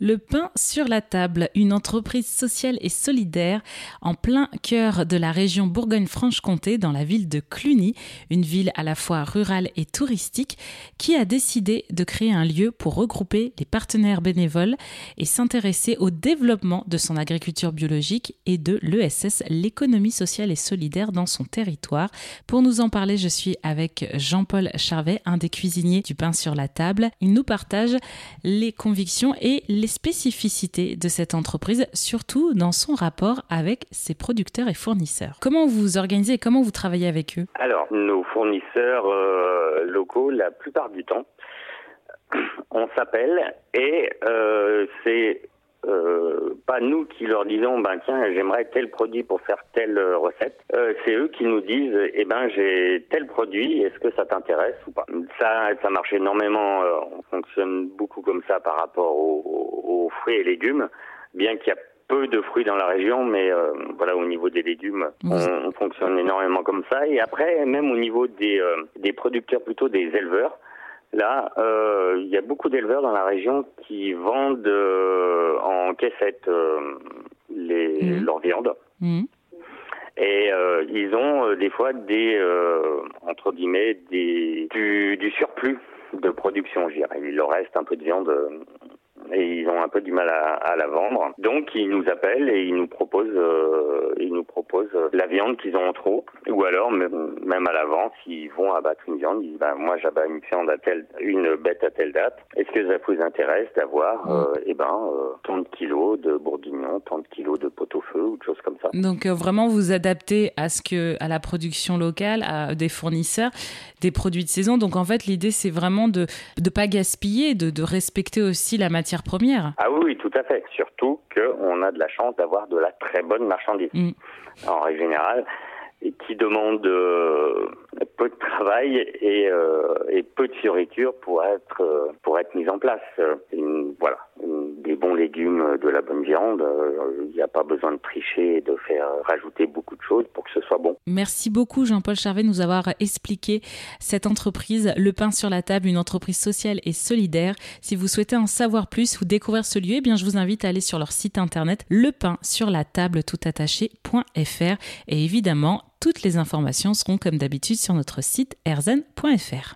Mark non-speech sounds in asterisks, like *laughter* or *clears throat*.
Le pain sur la table, une entreprise sociale et solidaire en plein cœur de la région Bourgogne-Franche-Comté dans la ville de Cluny, une ville à la fois rurale et touristique qui a décidé de créer un lieu pour regrouper les partenaires bénévoles et s'intéresser au développement de son agriculture biologique et de l'ESS, l'économie sociale et solidaire dans son territoire. Pour nous en parler, je suis avec Jean-Paul Charvet, un des cuisiniers du pain sur la table. Il nous partage les convictions et les les spécificités de cette entreprise, surtout dans son rapport avec ses producteurs et fournisseurs. Comment vous organisez et comment vous travaillez avec eux? Alors, nos fournisseurs euh, locaux, la plupart du temps, *clears throat* on s'appelle et euh, c'est euh, pas nous qui leur disons ben tiens j'aimerais tel produit pour faire telle recette. C'est eux qui nous disent eh ben j'ai tel produit est-ce que ça t'intéresse ou pas? Ça ça marche énormément on fonctionne beaucoup comme ça par rapport aux, fruits et légumes bien qu'il y a peu de fruits dans la région, mais voilà, au niveau des légumes, on, fonctionne énormément comme ça. Et après, même au niveau des, des producteurs, plutôt des éleveurs, Là, euh, il y a beaucoup d'éleveurs dans la région qui vendent euh, en caissette euh, les, mmh. leur viande. Mmh. Et ils ont des fois des, entre guillemets, des, du, du surplus de production, je dirais. Il leur reste un peu de viande et ils ont un peu du mal à, la vendre. Donc ils nous appellent et ils nous proposent, euh, ils nous proposent la viande qu'ils ont en trop, ou alors même à l'avance, ils vont abattre une viande, ils disent ben, moi j'abats une viande à telle, une bête à telle date. Est-ce que ça vous intéresse d'avoir, euh, eh ben, euh, tant de kilos de bourguignon, tant de kilos de pot-au-feu ou de choses comme ça? Donc vraiment vous adaptez à ce que, à la production locale, à des fournisseurs, des produits de saison. Donc en fait l'idée c'est vraiment de ne pas gaspiller, de, de respecter aussi la matière première. Ah oui, tout à fait. Surtout qu'on a de la chance d'avoir de la très bonne marchandise. Mm. En règle générale, et qui demande euh, peu de travail et, euh, et, peu de fioriture pour être euh, pour être mise en place. voilà, des bons légumes, de la bonne viande. Il n'y a pas besoin de tricher et de faire rajouter beaucoup de choses pour que. Merci beaucoup Jean-Paul Charvet de nous avoir expliqué cette entreprise, Le Pain sur la table, une entreprise sociale et solidaire. Si vous souhaitez en savoir plus ou découvrir ce lieu, eh bien je vous invite à aller sur leur site internet lepainssurlatable toutattaché.fr et évidemment toutes les informations seront comme d'habitude sur notre site erzen.fr.